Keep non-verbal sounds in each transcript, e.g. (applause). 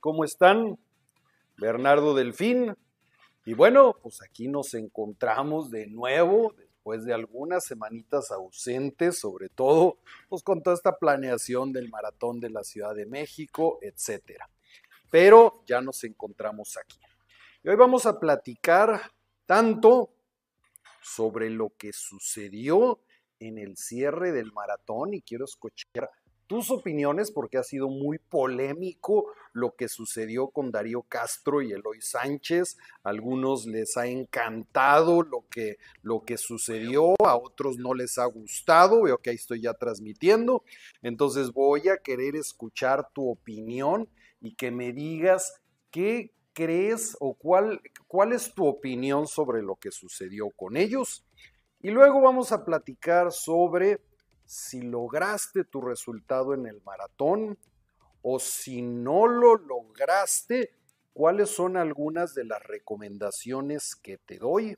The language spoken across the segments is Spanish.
¿cómo están? Bernardo Delfín. Y bueno, pues aquí nos encontramos de nuevo después de algunas semanitas ausentes, sobre todo pues con toda esta planeación del maratón de la Ciudad de México, etcétera. Pero ya nos encontramos aquí. Y hoy vamos a platicar tanto sobre lo que sucedió en el cierre del maratón y quiero escuchar tus opiniones porque ha sido muy polémico lo que sucedió con Darío Castro y Eloy Sánchez. A algunos les ha encantado lo que, lo que sucedió, a otros no les ha gustado. Veo que ahí estoy ya transmitiendo. Entonces voy a querer escuchar tu opinión y que me digas qué crees o cuál, cuál es tu opinión sobre lo que sucedió con ellos. Y luego vamos a platicar sobre si lograste tu resultado en el maratón o si no lo lograste, cuáles son algunas de las recomendaciones que te doy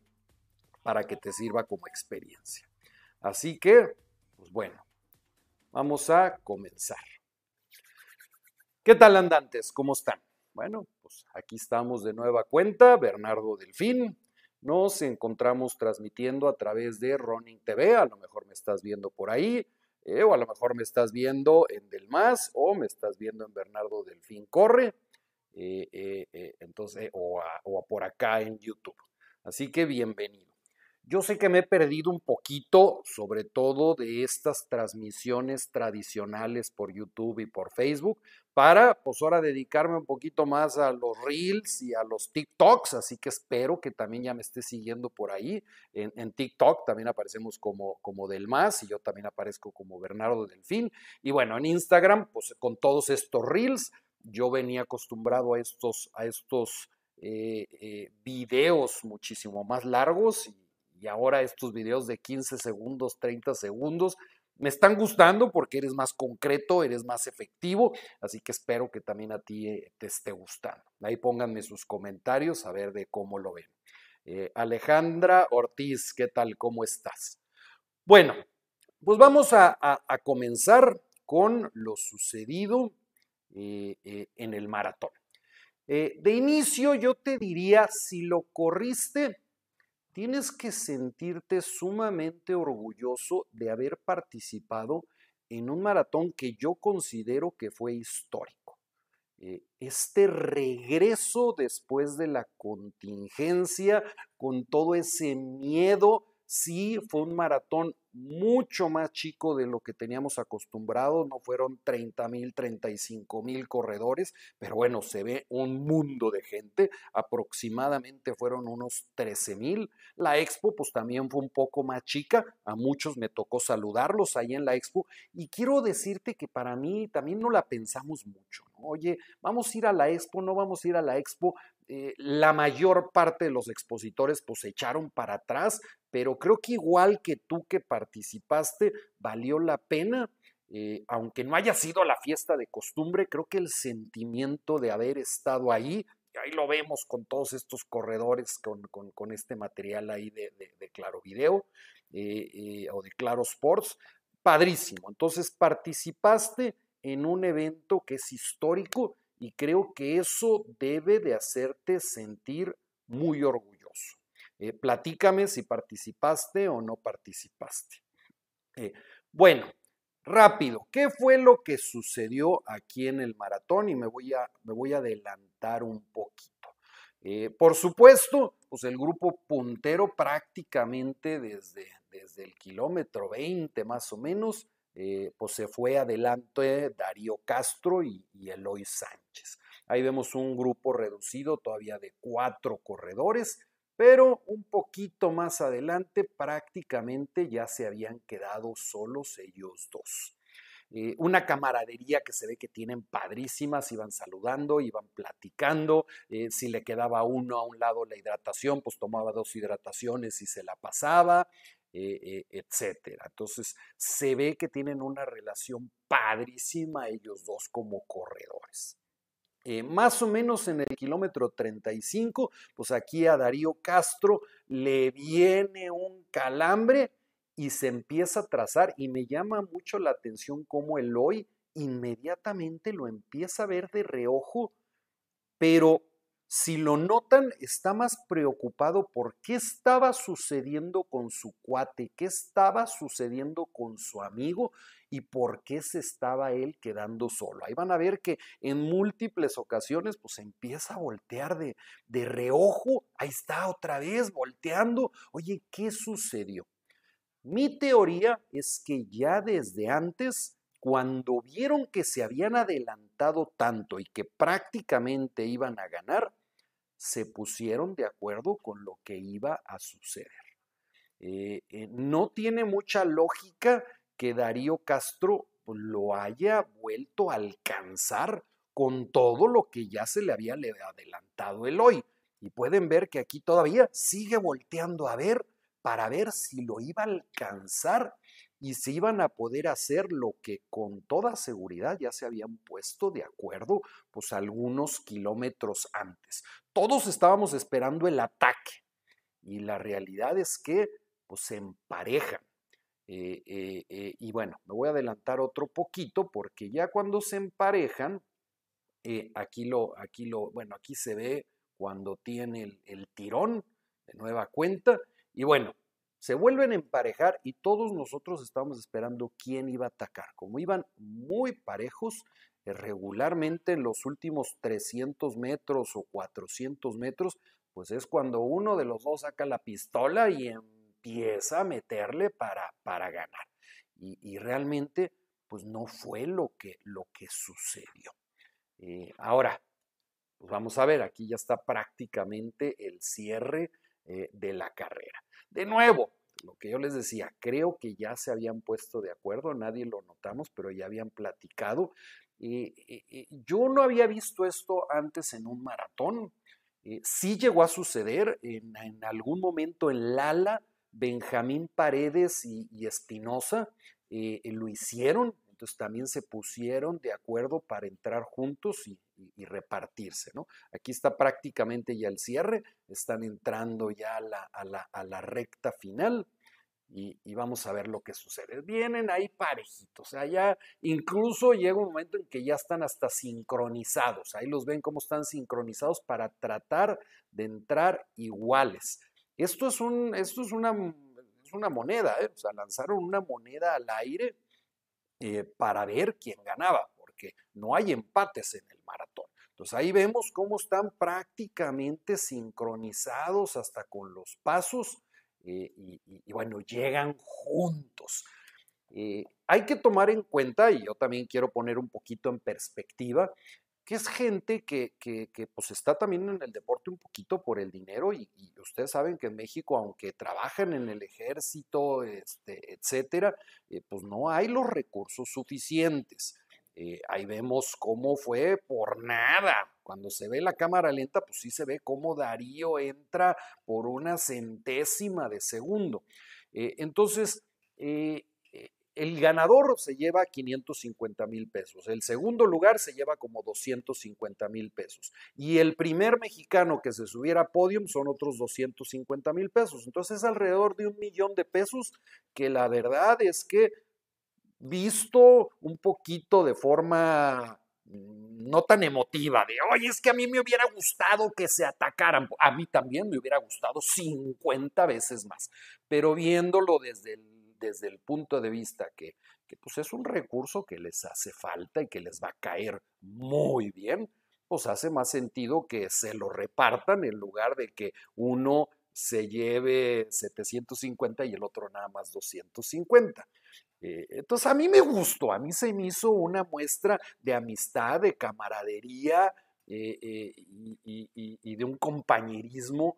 para que te sirva como experiencia. Así que, pues bueno, vamos a comenzar. ¿Qué tal andantes? ¿Cómo están? Bueno, pues aquí estamos de nueva cuenta, Bernardo Delfín, nos encontramos transmitiendo a través de Running TV, a lo mejor me estás viendo por ahí, eh, o a lo mejor me estás viendo en Del Más, o me estás viendo en Bernardo Delfín Corre, eh, eh, entonces, o, o por acá en YouTube. Así que bienvenido. Yo sé que me he perdido un poquito, sobre todo de estas transmisiones tradicionales por YouTube y por Facebook, para pues ahora dedicarme un poquito más a los Reels y a los TikToks, así que espero que también ya me esté siguiendo por ahí. En, TikTok también aparecemos como, como Del Más y yo también aparezco como Bernardo Delfín. Y bueno, en Instagram, pues con todos estos Reels, yo venía acostumbrado a estos, a estos eh, eh, videos muchísimo más largos y y ahora estos videos de 15 segundos, 30 segundos, me están gustando porque eres más concreto, eres más efectivo, así que espero que también a ti eh, te esté gustando. Ahí pónganme sus comentarios a ver de cómo lo ven. Eh, Alejandra Ortiz, ¿qué tal? ¿Cómo estás? Bueno, pues vamos a, comenzar con lo sucedido eh, en el maratón. de inicio yo te diría, si lo corriste, tienes que sentirte sumamente orgulloso de haber participado en un maratón que yo considero que fue histórico. Eh, este regreso después de la contingencia, con todo ese miedo, sí fue un maratón mucho más chico de lo que teníamos acostumbrado, no fueron 30 mil, 35 mil corredores, pero bueno, se ve un mundo de gente, aproximadamente fueron unos 13 mil. La expo pues también fue un poco más chica, a muchos me tocó saludarlos ahí en la expo y quiero decirte que para mí también no la pensamos mucho, oye, vamos a ir a la expo, no vamos a ir a la expo, eh, la mayor parte de los expositores pues se echaron para atrás, pero creo que igual que tú que participaste, valió la pena. Eh, aunque no haya sido la fiesta de costumbre, creo que el sentimiento de haber estado ahí, ahí lo vemos con todos estos corredores, con, este material ahí de, Claro Video eh, o de Claro Sports, padrísimo. Entonces participaste en un evento que es histórico y creo que eso debe de hacerte sentir muy orgulloso. Eh, platícame si participaste o no participaste. Eh, bueno, rápido, ¿qué fue lo que sucedió aquí en el maratón? Y me voy a, me voy a adelantar un poquito. Eh, por supuesto, pues el grupo puntero prácticamente desde, desde el kilómetro 20 más o menos eh, pues se fue adelante Darío Castro y, Eloy Sánchez. Ahí vemos un grupo reducido todavía de cuatro corredores, pero un poquito más adelante prácticamente ya se habían quedado solos ellos dos. Eh, una camaradería que se ve que tienen padrísimas, iban saludando, iban platicando, eh, si le quedaba uno a un lado la hidratación, pues tomaba dos hidrataciones y se la pasaba, eh, etcétera. Entonces, se ve que tienen una relación padrísima ellos dos como corredores. Eh, más o menos en el kilómetro 35, pues aquí a Darío Castro le viene un calambre y se empieza a trazar y me llama mucho la atención cómo Eloy inmediatamente lo empieza a ver de reojo, pero si lo notan, está más preocupado por qué estaba sucediendo con su cuate, qué estaba sucediendo con su amigo y por qué se estaba él quedando solo. Ahí van a ver que en múltiples ocasiones pues empieza a voltear de, de reojo, ahí está otra vez volteando. Oye, ¿qué sucedió? Mi teoría es que ya desde antes cuando vieron que se habían adelantado tanto y que prácticamente iban a ganar, se pusieron de acuerdo con lo que iba a suceder. Eh, eh, no tiene mucha lógica que Darío Castro lo haya vuelto a alcanzar con todo lo que ya se le había adelantado el hoy. Y pueden ver que aquí todavía sigue volteando a ver para ver si lo iba a alcanzar y si iban a poder hacer lo que con toda seguridad ya se habían puesto de acuerdo, pues algunos kilómetros antes. Todos estábamos esperando el ataque y la realidad es que pues se emparejan. Eh, eh, eh, y bueno, me voy a adelantar otro poquito porque ya cuando se emparejan, aquí lo, aquí lo, bueno, aquí se ve cuando tiene el tirón de nueva cuenta. Y bueno, se vuelven a emparejar y todos nosotros estábamos esperando quién iba a atacar. Como iban muy parejos, eh, regularmente en los últimos 300 metros o 400 metros, pues es cuando uno de los dos saca la pistola y empieza a meterle para, para ganar. Y, realmente, pues no fue lo que, lo que sucedió. Eh, ahora, pues vamos a ver, aquí ya está prácticamente el cierre eh, de la carrera. De nuevo, lo que yo les decía, creo que ya se habían puesto de acuerdo, nadie lo notamos, pero ya habían platicado. yo no había visto esto antes en un maratón. Eh, sí llegó a suceder en, algún momento en Lala, Benjamín Paredes y, Espinosa eh, lo hicieron, entonces también se pusieron de acuerdo para entrar juntos y, repartirse, ¿no? Aquí está prácticamente ya el cierre, están entrando ya a la, recta final. Y, vamos a ver lo que sucede. Vienen ahí parejitos, o sea, ya incluso llega un momento en que ya están hasta sincronizados, ahí los ven cómo están sincronizados para tratar de entrar iguales. Esto es, un, esto es, una, es una moneda, ¿eh? o sea, lanzaron una moneda al aire eh, para ver quién ganaba, porque no hay empates en el maratón. Entonces ahí vemos cómo están prácticamente sincronizados hasta con los pasos eh, y, bueno, llegan juntos. Eh, hay que tomar en cuenta, y yo también quiero poner un poquito en perspectiva, que es gente que, pues está también en el deporte un poquito por el dinero y, ustedes saben que en México, aunque trabajan en el ejército, este, etcétera, eh, pues no hay los recursos suficientes. Eh, ahí vemos cómo fue por nada. Cuando se ve la cámara lenta, pues sí se ve cómo Darío entra por una centésima de segundo. Eh, entonces, el ganador se lleva 550 mil pesos, el segundo lugar se lleva como 250 mil pesos y el primer mexicano que se subiera a podium son otros 250 mil pesos. Entonces es alrededor de un millón de pesos que la verdad es que visto un poquito de forma mm, no tan emotiva, de, oye, es que a mí me hubiera gustado que se atacaran, a mí también me hubiera gustado 50 veces más, pero viéndolo desde el desde el punto de vista que, pues es un recurso que les hace falta y que les va a caer muy bien, pues hace más sentido que se lo repartan en lugar de que uno se lleve 750 y el otro nada más 250. Eh, entonces a mí me gustó, a mí se me hizo una muestra de amistad, de camaradería eh, eh, y, y, de un compañerismo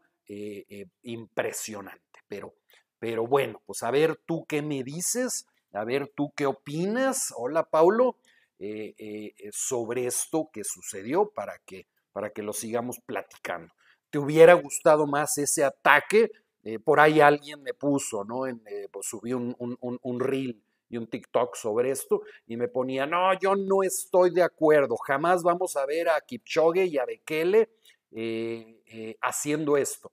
impresionante. Pero pero bueno, pues a ver tú qué me dices, a ver tú qué opinas. Hola Paulo, eh, eh, eh, sobre esto que sucedió para que, para que lo sigamos platicando. ¿Te hubiera gustado más ese ataque? por ahí alguien me puso, ¿no? En, pues subí un, un, reel y un TikTok sobre esto y me ponía, no, yo no estoy de acuerdo, jamás vamos a ver a Kipchoge y a Bekele haciendo esto.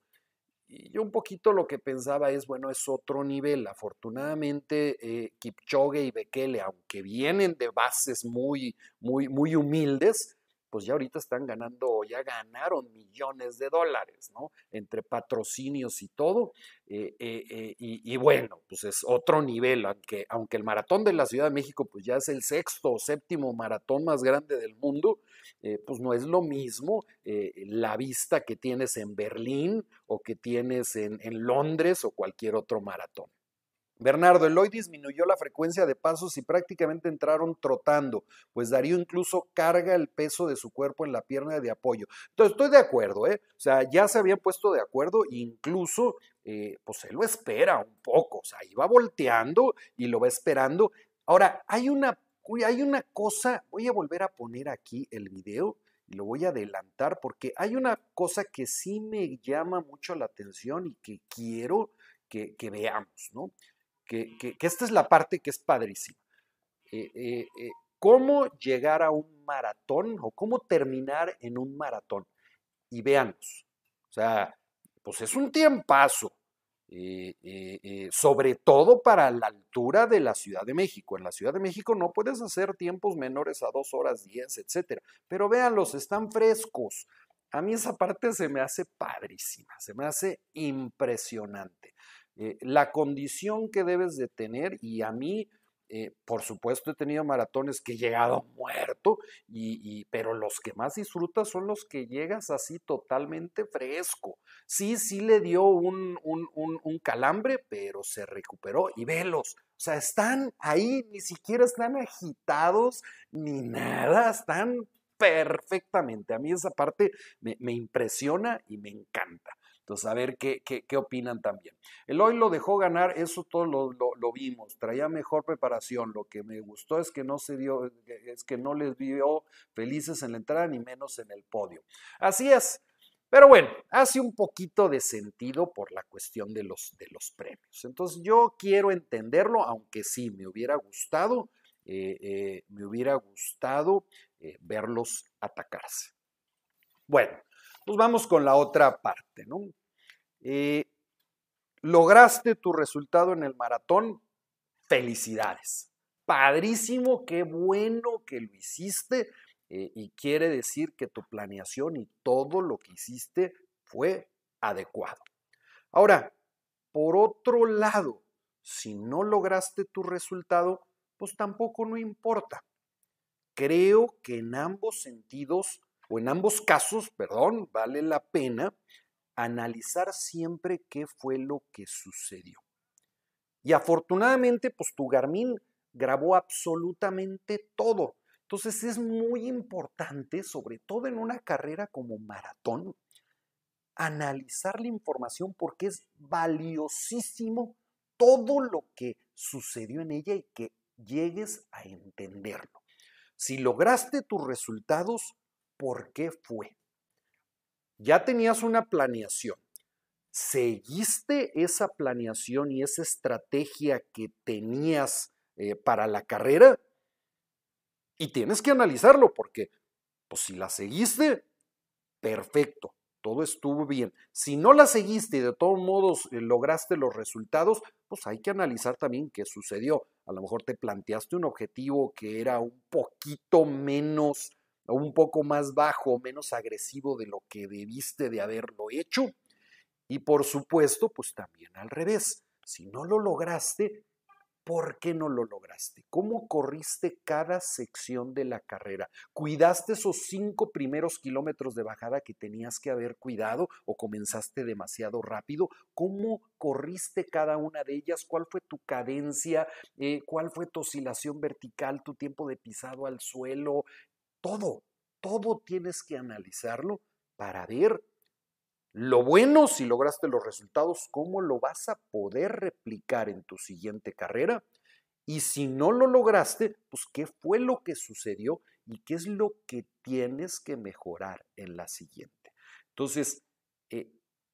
Y yo un poquito lo que pensaba es, bueno, es otro nivel. Afortunadamente, eh, Kipchoge y Bekele, aunque vienen de bases muy, muy, muy humildes, pues ya ahorita están ganando, ya ganaron millones de dólares, ¿no? Entre patrocinios y todo. Eh, eh, eh, y, bueno, pues es otro nivel, aunque, aunque el maratón de la Ciudad de México, pues ya es el sexto o séptimo maratón más grande del mundo, pues no es lo mismo la vista que tienes en Berlín o que tienes en Londres o cualquier otro maratón. Bernardo, Eloy disminuyó la frecuencia de pasos y prácticamente entraron trotando, pues Darío incluso carga el peso de su cuerpo en la pierna de apoyo. Entonces, estoy de acuerdo, ¿eh? O sea, ya se habían puesto de acuerdo incluso, eh, pues él lo espera un poco, o sea, iba volteando y lo va esperando. Ahora, hay una, hay una cosa, voy a volver a poner aquí el video y lo voy a adelantar porque hay una cosa que sí me llama mucho la atención y que quiero que, que veamos, ¿no? Que, esta es la parte que es padrísima. Eh, eh, eh, ¿Cómo llegar a un maratón o cómo terminar en un maratón? Y veamos, o sea, pues es un tiempazo, sobre todo para la altura de la Ciudad de México. En la Ciudad de México no puedes hacer tiempos menores a dos horas diez, etcétera. Pero véanlos, están frescos. A mí esa parte se me hace padrísima, se me hace impresionante. Eh, la condición que debes de tener y a mí, eh, por supuesto, he tenido maratones que he llegado muerto, y, pero los que más disfrutas son los que llegas así totalmente fresco. Sí, sí le dio un, calambre, pero se recuperó y velos. O sea, están ahí, ni siquiera están agitados ni nada, están perfectamente. A mí esa parte me impresiona y me encanta. Entonces, a ver qué, qué, opinan también. El hoy lo dejó ganar, eso todo lo, lo, vimos, traía mejor preparación. Lo que me gustó es que no se dio, es que no les vio felices en la entrada, ni menos en el podio. Así es. Pero bueno, hace un poquito de sentido por la cuestión de los, de los premios. Entonces yo quiero entenderlo, aunque sí, me hubiera gustado, eh, eh, me hubiera gustado eh, verlos atacarse. Bueno, pues vamos con la otra parte, ¿no? Eh, lograste tu resultado en el maratón, felicidades. Padrísimo, qué bueno que lo hiciste eh, y quiere decir que tu planeación y todo lo que hiciste fue adecuado. Ahora, por otro lado, si no lograste tu resultado, pues tampoco no importa. Creo que en ambos sentidos o en ambos casos, perdón, vale la pena analizar siempre qué fue lo que sucedió. Y afortunadamente, pues tu Garmin grabó absolutamente todo. Entonces es muy importante, sobre todo en una carrera como maratón, analizar la información porque es valiosísimo todo lo que sucedió en ella y que llegues a entenderlo. Si lograste tus resultados, por qué fue. Ya tenías una planeación. ¿Seguiste esa planeación y esa estrategia que tenías eh, para la carrera? Y tienes que analizarlo porque, pues si la seguiste, perfecto, todo estuvo bien. Si no la seguiste y de todos modos eh, lograste los resultados, pues hay que analizar también qué sucedió. A lo mejor te planteaste un objetivo que era un poquito menos un poco más bajo, menos agresivo de lo que debiste de haberlo hecho. Y por supuesto, pues también al revés. Si no lo lograste, ¿por qué no lo lograste? ¿Cómo corriste cada sección de la carrera? ¿Cuidaste esos cinco primeros kilómetros de bajada que tenías que haber cuidado o comenzaste demasiado rápido? ¿Cómo corriste cada una de ellas? ¿Cuál fue tu cadencia? Eh, ¿Cuál fue tu oscilación vertical, tu tiempo de pisado al suelo? Todo, todo tienes que analizarlo para ver lo bueno si lograste los resultados, cómo lo vas a poder replicar en tu siguiente carrera. Y si no lo lograste, pues qué fue lo que sucedió y qué es lo que tienes que mejorar en la siguiente. Entonces, eh,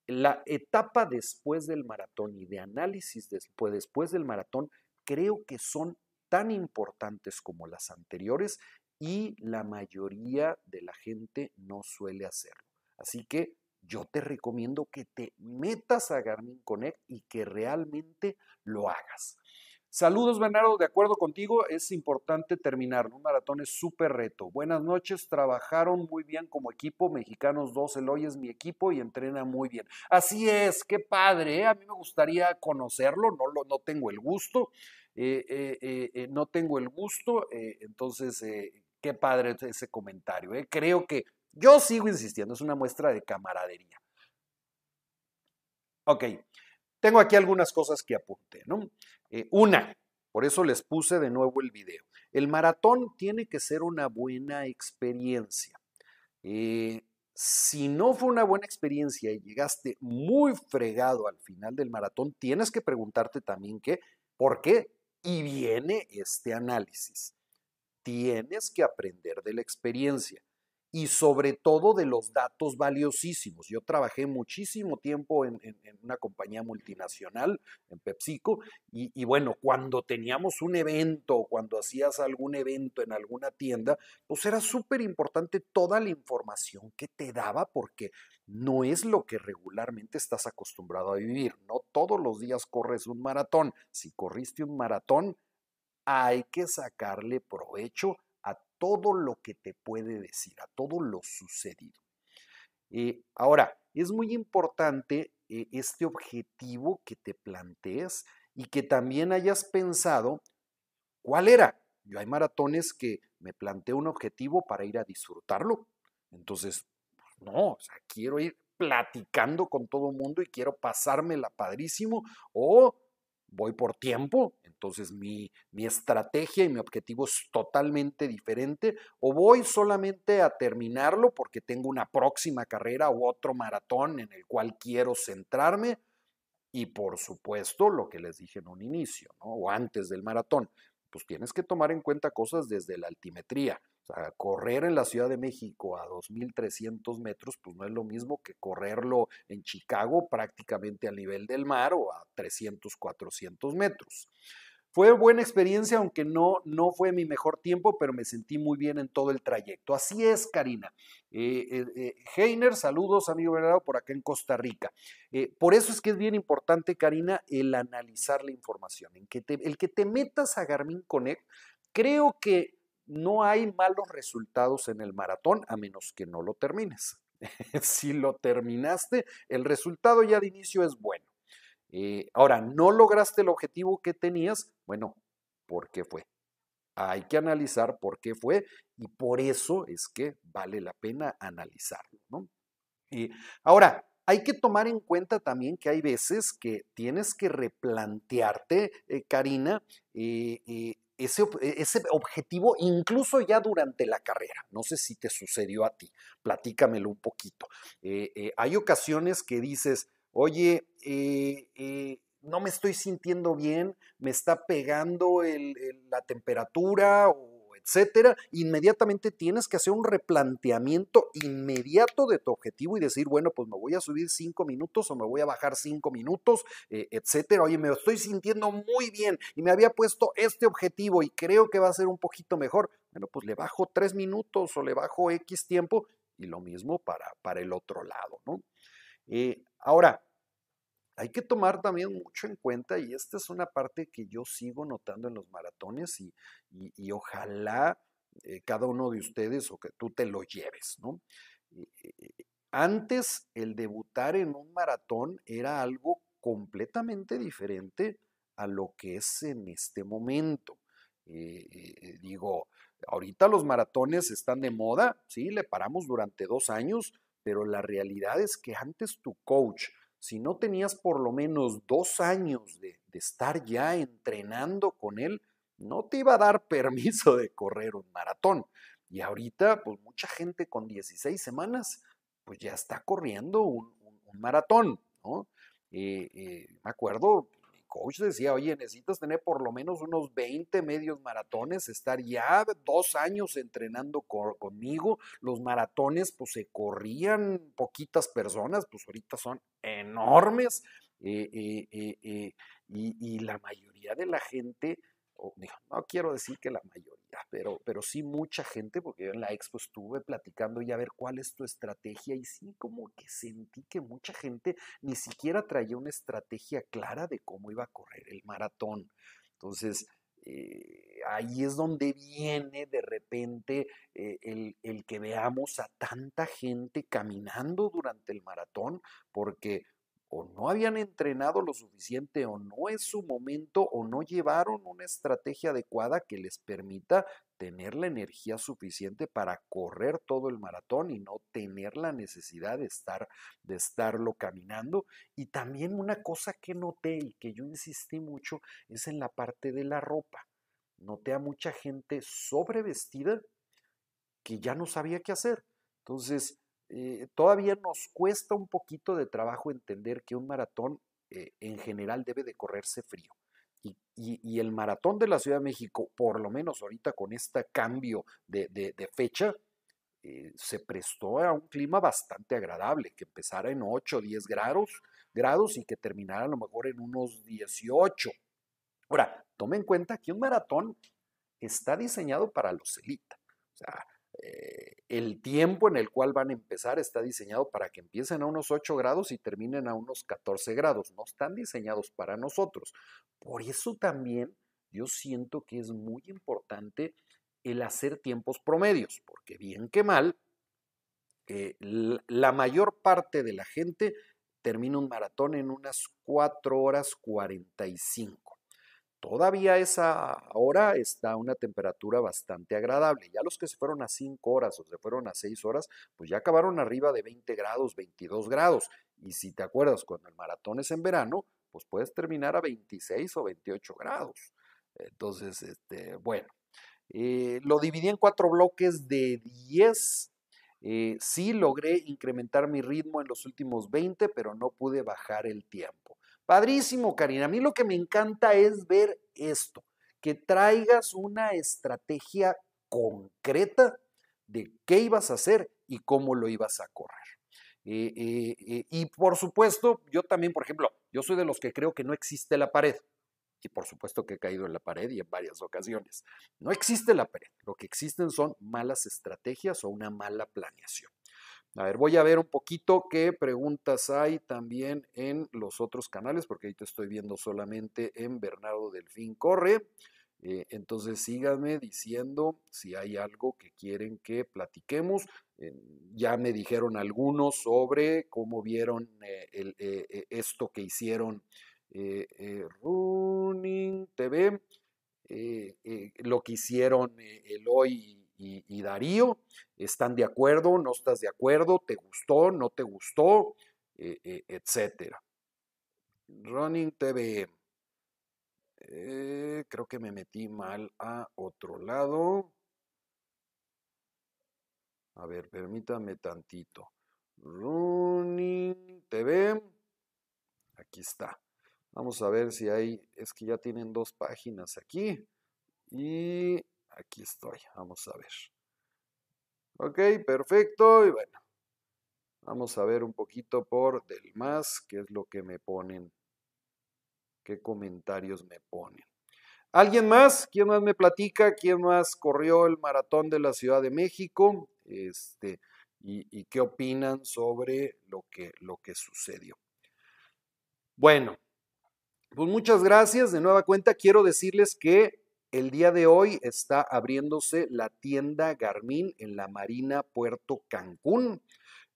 la etapa después del maratón y de análisis después, después del maratón creo que son tan importantes como las anteriores y la mayoría de la gente no suele hacerlo. Así que yo te recomiendo que te metas a Garmin Connect y que realmente lo hagas. Saludos, Bernardo, de acuerdo contigo, es importante terminar. Un maratón es súper reto. Buenas noches, trabajaron muy bien como equipo. Mexicanos 2, Eloy es mi equipo y entrena muy bien. Así es, qué padre. ¿eh? A mí me gustaría conocerlo, no, lo, no tengo el gusto. Eh, eh, no tengo el gusto, entonces, qué padre ese comentario. Creo que yo sigo insistiendo, es una muestra de camaradería. Ok, tengo aquí algunas cosas que apunté, ¿no? Eh, una, por eso les puse de nuevo el video. El maratón tiene que ser una buena experiencia. Eh, si no fue una buena experiencia y llegaste muy fregado al final del maratón, tienes que preguntarte también qué, por qué. Y viene este análisis. Tienes que aprender de la experiencia y sobre todo de los datos valiosísimos. Yo trabajé muchísimo tiempo en, una compañía multinacional, en PepsiCo, y, bueno, cuando teníamos un evento, cuando hacías algún evento en alguna tienda, pues era súper importante toda la información que te daba porque no es lo que regularmente estás acostumbrado a vivir. No todos los días corres un maratón. Si corriste un maratón, hay que sacarle provecho todo lo que te puede decir, a todo lo sucedido. Eh, ahora, es muy importante eh, este objetivo que te plantees y que también hayas pensado cuál era. Yo hay maratones que me planteo un objetivo para ir a disfrutarlo. Entonces, no, quiero ir platicando con todo el mundo y quiero pasármela padrísimo o voy por tiempo, entonces mi, mi, estrategia y mi objetivo es totalmente diferente, o voy solamente a terminarlo porque tengo una próxima carrera u otro maratón en el cual quiero centrarme, y por supuesto lo que les dije en un inicio, o antes del maratón, pues tienes que tomar en cuenta cosas desde la altimetría. O sea, correr en la Ciudad de México a 2.300 metros, pues no es lo mismo que correrlo en Chicago prácticamente al nivel del mar o a 300, 400 metros. Fue buena experiencia, aunque no, no fue mi mejor tiempo, pero me sentí muy bien en todo el trayecto. Así es, Karina. Eh, eh, eh Heiner, saludos, amigo Bernardo, por acá en Costa Rica. Eh, por eso es que es bien importante, Karina, el analizar la información. En que el que te metas a Garmin Connect, creo que no hay malos resultados en el maratón a menos que no lo termines. (laughs) si lo terminaste, el resultado ya de inicio es bueno. Eh, ahora, no lograste el objetivo que tenías, bueno, ¿por qué fue? Hay que analizar por qué fue y por eso es que vale la pena analizarlo. ¿no? ahora, hay que tomar en cuenta también que hay veces que tienes que replantearte, eh, Karina, eh, ese, e, ese, objetivo incluso ya durante la carrera. No sé si te sucedió a ti, platícamelo un poquito. Eh, eh, hay ocasiones que dices, oye, eh, no me estoy sintiendo bien, me está pegando la temperatura etcétera, inmediatamente tienes que hacer un replanteamiento inmediato de tu objetivo y decir, bueno, pues me voy a subir cinco minutos o me voy a bajar cinco minutos, eh, etcétera. Oye, me estoy sintiendo muy bien y me había puesto este objetivo y creo que va a ser un poquito mejor. Bueno, pues le bajo tres minutos o le bajo X tiempo y lo mismo para, para el otro lado, ¿no? Eh, ahora, hay que tomar también mucho en cuenta, y esta es una parte que yo sigo notando en los maratones, y, ojalá eh, cada uno de ustedes o que tú te lo lleves. Eh, eh, antes el debutar en un maratón era algo completamente diferente a lo que es en este momento. digo, ahorita los maratones están de moda, sí, le paramos durante dos años, pero la realidad es que antes tu coach, si no tenías por lo menos dos años de, estar ya entrenando con él, no te iba a dar (laughs) permiso de correr un maratón. Y ahorita, pues mucha gente con 16 semanas, pues ya está corriendo un, maratón, ¿no? Eh, eh, me acuerdo, coach decía, oye, necesitas tener por lo menos unos 20 medios maratones, estar ya dos años entrenando conmigo. Los maratones, pues se corrían poquitas personas, pues ahorita son enormes. Eh, eh, eh, y, y, la mayoría de la gente, no quiero decir que la mayoría, pero, pero sí mucha gente, porque yo en la expo estuve platicando y a ver cuál es tu estrategia y sí como que sentí que mucha gente ni siquiera traía una estrategia clara de cómo iba a correr el maratón. Entonces, eh, ahí es donde viene de repente eh, el, el, que veamos a tanta gente caminando durante el maratón, porque o no habían entrenado lo suficiente o no es su momento o no llevaron una estrategia adecuada que les permita tener la energía suficiente para correr todo el maratón y no tener la necesidad de estar de estarlo caminando y también una cosa que noté y que yo insistí mucho es en la parte de la ropa. Noté a mucha gente sobrevestida que ya no sabía qué hacer. Entonces, eh, todavía nos cuesta un poquito de trabajo entender que un maratón eh, en general debe de correrse frío. Y, el maratón de la Ciudad de México, por lo menos ahorita con este cambio de, fecha, eh, se prestó a un clima bastante agradable, que empezara en 8 o 10 grados, grados y que terminara a lo mejor en unos 18. Ahora, tome en cuenta que un maratón está diseñado para los elitas. O sea, eh, el tiempo en el cual van a empezar está diseñado para que empiecen a unos 8 grados y terminen a unos 14 grados. No están diseñados para nosotros. Por eso también yo siento que es muy importante el hacer tiempos promedios, porque bien que mal, eh, la mayor parte de la gente termina un maratón en unas 4 horas 45. Todavía esa hora está una temperatura bastante agradable. Ya los que se fueron a 5 horas o se fueron a 6 horas, pues ya acabaron arriba de 20 grados, 22 grados. Y si te acuerdas, cuando el maratón es en verano, pues puedes terminar a 26 o 28 grados. Entonces, este, bueno, eh, lo dividí en cuatro bloques de 10. Eh, sí logré incrementar mi ritmo en los últimos 20, pero no pude bajar el tiempo. Padrísimo, Karina. A mí lo que me encanta es ver esto, que traigas una estrategia concreta de qué ibas a hacer y cómo lo ibas a correr. Eh, eh, eh, y por supuesto, yo también, por ejemplo, yo soy de los que creo que no existe la pared. Y por supuesto que he caído en la pared y en varias ocasiones. No existe la pared. Lo que existen son malas estrategias o una mala planeación. A ver, voy a ver un poquito qué preguntas hay también en los otros canales, porque ahí te estoy viendo solamente en Bernardo Delfín Corre. Eh, entonces síganme diciendo si hay algo que quieren que platiquemos. Eh, ya me dijeron algunos sobre cómo vieron eh, esto que hicieron Running TV, lo que hicieron Eloy y, Darío, ¿están de acuerdo? ¿No estás de acuerdo? ¿Te gustó? ¿No te gustó? Eh, eh, etcétera. Running TV. Eh, creo que me metí mal a otro lado. A ver, permítame tantito. Running TV. Aquí está. Vamos a ver si hay, es que ya tienen dos páginas aquí. Y Aquí estoy, vamos a ver. Ok, perfecto. Y bueno, vamos a ver un poquito por del más, qué es lo que me ponen, qué comentarios me ponen. ¿Alguien más? ¿Quién más me platica? ¿Quién más corrió el maratón de la Ciudad de México? Este, y, qué opinan sobre lo que, lo que sucedió. Bueno, pues muchas gracias. De nueva cuenta, quiero decirles que el día de hoy está abriéndose la tienda Garmin en la Marina Puerto Cancún.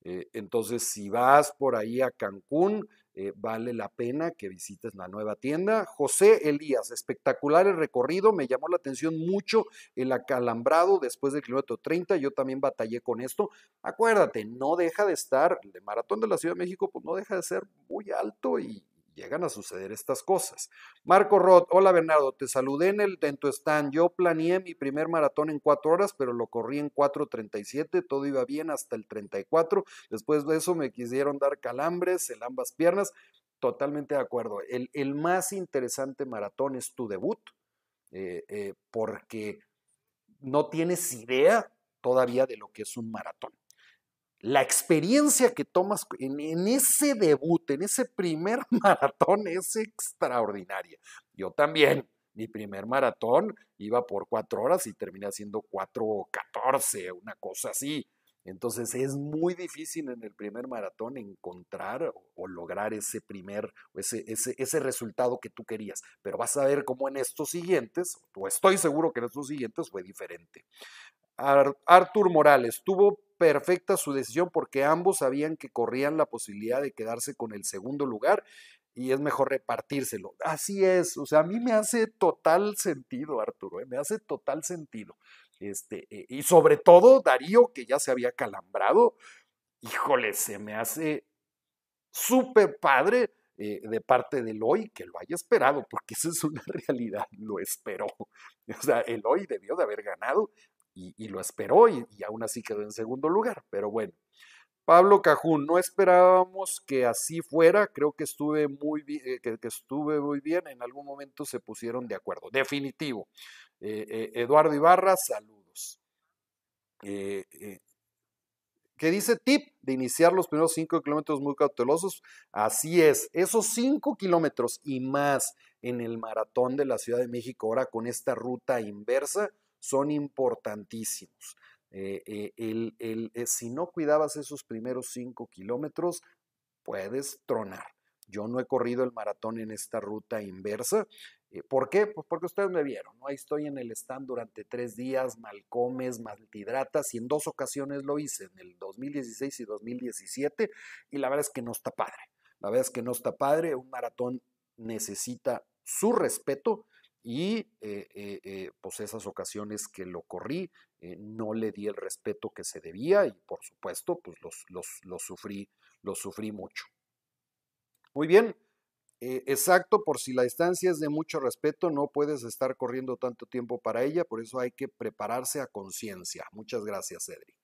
Eh, entonces, si vas por ahí a Cancún, eh, vale la pena que visites la nueva tienda. José Elías, espectacular el recorrido, me llamó la atención mucho el acalambrado después del kilómetro 30, yo también batallé con esto. Acuérdate, no deja de estar, el maratón de la Ciudad de México, pues no deja de ser muy alto y, llegan a suceder estas cosas. Marco Roth, hola Bernardo, te saludé en, el, en tu stand. Yo planeé mi primer maratón en cuatro horas, pero lo corrí en 4.37, todo iba bien hasta el 34. Después de eso me quisieron dar calambres en ambas piernas. Totalmente de acuerdo. El, más interesante maratón es tu debut, eh, eh, porque no tienes idea todavía de lo que es un maratón la experiencia que tomas en, ese debut, en ese primer (laughs) maratón, es extraordinaria. Yo también Mi primer maratón iba por cuatro horas y terminé haciendo 4.14, una cosa así. Entonces es muy difícil en el primer maratón encontrar o, lograr ese primer, ese, ese, ese, resultado que tú querías. Pero vas a ver cómo en estos siguientes, o estoy seguro que en estos siguientes fue diferente. Artur Morales tuvo perfecta su decisión porque ambos sabían que corrían la posibilidad de quedarse con el segundo lugar y es mejor repartírselo. Así es, o sea, a mí me hace total sentido, Arturo, ¿eh? me hace total sentido. Este, eh, y sobre todo Darío, que ya se había calambrado, híjole, se me hace súper padre eh, de parte del hoy que lo haya esperado, porque esa es una (laughs) realidad, lo esperó. O sea, el hoy debió de haber ganado y, lo esperó y, aún así quedó en segundo lugar, pero bueno. Pablo Cajún, no esperábamos que así fuera, creo que estuve muy bien, eh, que, estuve muy bien, en algún momento se pusieron de acuerdo, definitivo. Eh, Eduardo Ibarra, saludos. ¿Qué dice tip de iniciar los primeros cinco kilómetros muy cautelosos. Así es, esos cinco kilómetros y más en el maratón de la Ciudad de México ahora con esta ruta inversa son importantísimos. Eh, eh, eh, si no cuidabas esos primeros cinco kilómetros, puedes tronar. Yo no he corrido el maratón en esta ruta inversa. ¿Por qué? Pues porque ustedes me vieron, ¿no? Ahí estoy en el stand durante tres días, mal comes, mal te hidratas, y en dos ocasiones lo hice, en el 2016 y 2017, y la verdad es que no está padre. La verdad es que no está padre. Un maratón necesita su respeto y eh, eh, eh, pues esas ocasiones que lo corrí no le di el respeto que se debía y por supuesto pues los, los, sufrí, los sufrí mucho. Muy bien, exacto, por si la distancia es de mucho respeto, no puedes estar corriendo tanto tiempo para ella, por eso hay que prepararse a conciencia. Muchas gracias, Cedric.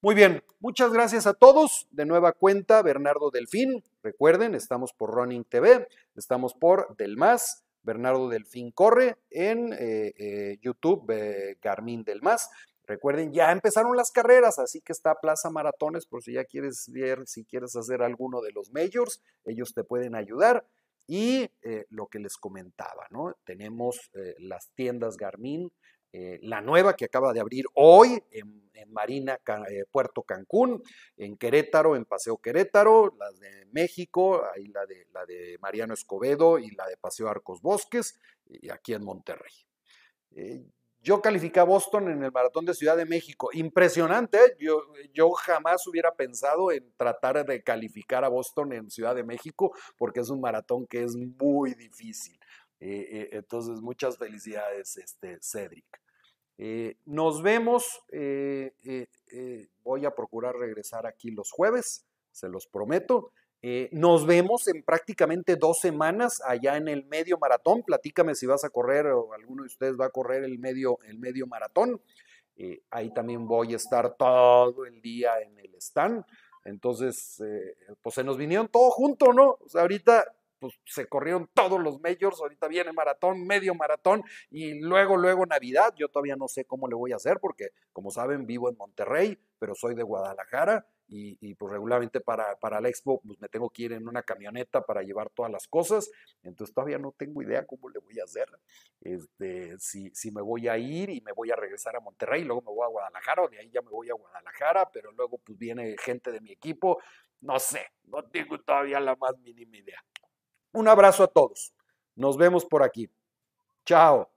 Muy bien, muchas gracias a todos. De nueva cuenta, Bernardo Delfín. Recuerden, estamos por Running TV, estamos por Del Más Bernardo Delfín Corre, en eh, eh, YouTube Garmin Del Más. Recuerden, ya empezaron las carreras, así que está Plaza Maratones por si ya quieres ver, si quieres hacer alguno de los majors, ellos te pueden ayudar. Y eh, lo que les comentaba, ¿no? Tenemos las tiendas Garmin, eh, la nueva que acaba de abrir hoy en, Marina, eh, Puerto Cancún, en Querétaro, en Paseo Querétaro, las de México, ahí la de, la de Mariano Escobedo y la de Paseo Arcos Bosques, y aquí en Monterrey. Eh, yo califiqué a Boston en el Maratón de Ciudad de México. Impresionante, yo, yo jamás hubiera pensado en tratar de calificar a Boston en Ciudad de México porque es un maratón que es muy difícil. Eh, eh, entonces, muchas felicidades, este, Cedric. Eh, nos vemos, voy a procurar regresar aquí los jueves, se los prometo. nos vemos en prácticamente dos semanas allá en el medio maratón. Platícame si vas a correr o alguno de ustedes va a correr el medio, el medio maratón. ahí también voy a estar todo el día en el stand. Entonces, pues se nos vinieron todo junto, ¿no? O sea, ahorita pues se corrieron todos los majors, ahorita viene maratón, medio maratón y luego, luego Navidad. Yo todavía no sé cómo le voy a hacer porque, como saben, vivo en Monterrey, pero soy de Guadalajara y, pues regularmente para, para la expo pues me tengo que ir en una camioneta para llevar todas las cosas, entonces todavía no tengo idea cómo le voy a hacer, este, si, si me voy a ir y me voy a regresar a Monterrey, luego me voy a Guadalajara o de ahí ya me voy a Guadalajara, pero luego pues viene gente de mi equipo, no sé, no tengo todavía la más mínima idea. Un abrazo a todos. Nos vemos por aquí. Chao.